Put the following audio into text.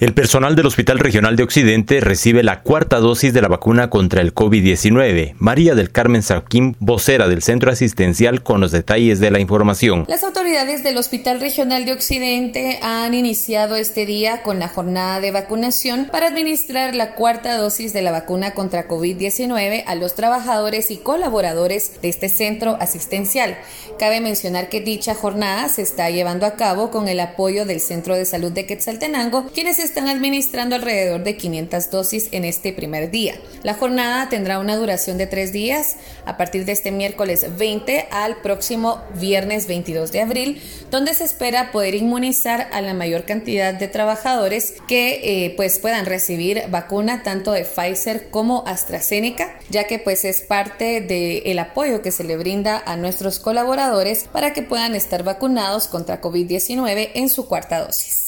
El personal del Hospital Regional de Occidente recibe la cuarta dosis de la vacuna contra el COVID-19. María del Carmen Saquín, vocera del Centro Asistencial, con los detalles de la información. Las autoridades del Hospital Regional de Occidente han iniciado este día con la jornada de vacunación para administrar la cuarta dosis de la vacuna contra COVID-19 a los trabajadores y colaboradores de este centro asistencial. Cabe mencionar que dicha jornada se está llevando a cabo con el apoyo del Centro de Salud de Quetzaltenango, quienes están administrando alrededor de 500 dosis en este primer día. La jornada tendrá una duración de tres días a partir de este miércoles 20 al próximo viernes 22 de abril, donde se espera poder inmunizar a la mayor cantidad de trabajadores que eh, pues puedan recibir vacuna tanto de Pfizer como AstraZeneca, ya que pues es parte del apoyo que se le brinda a nuestros colaboradores para que puedan estar vacunados contra COVID-19 en su cuarta dosis.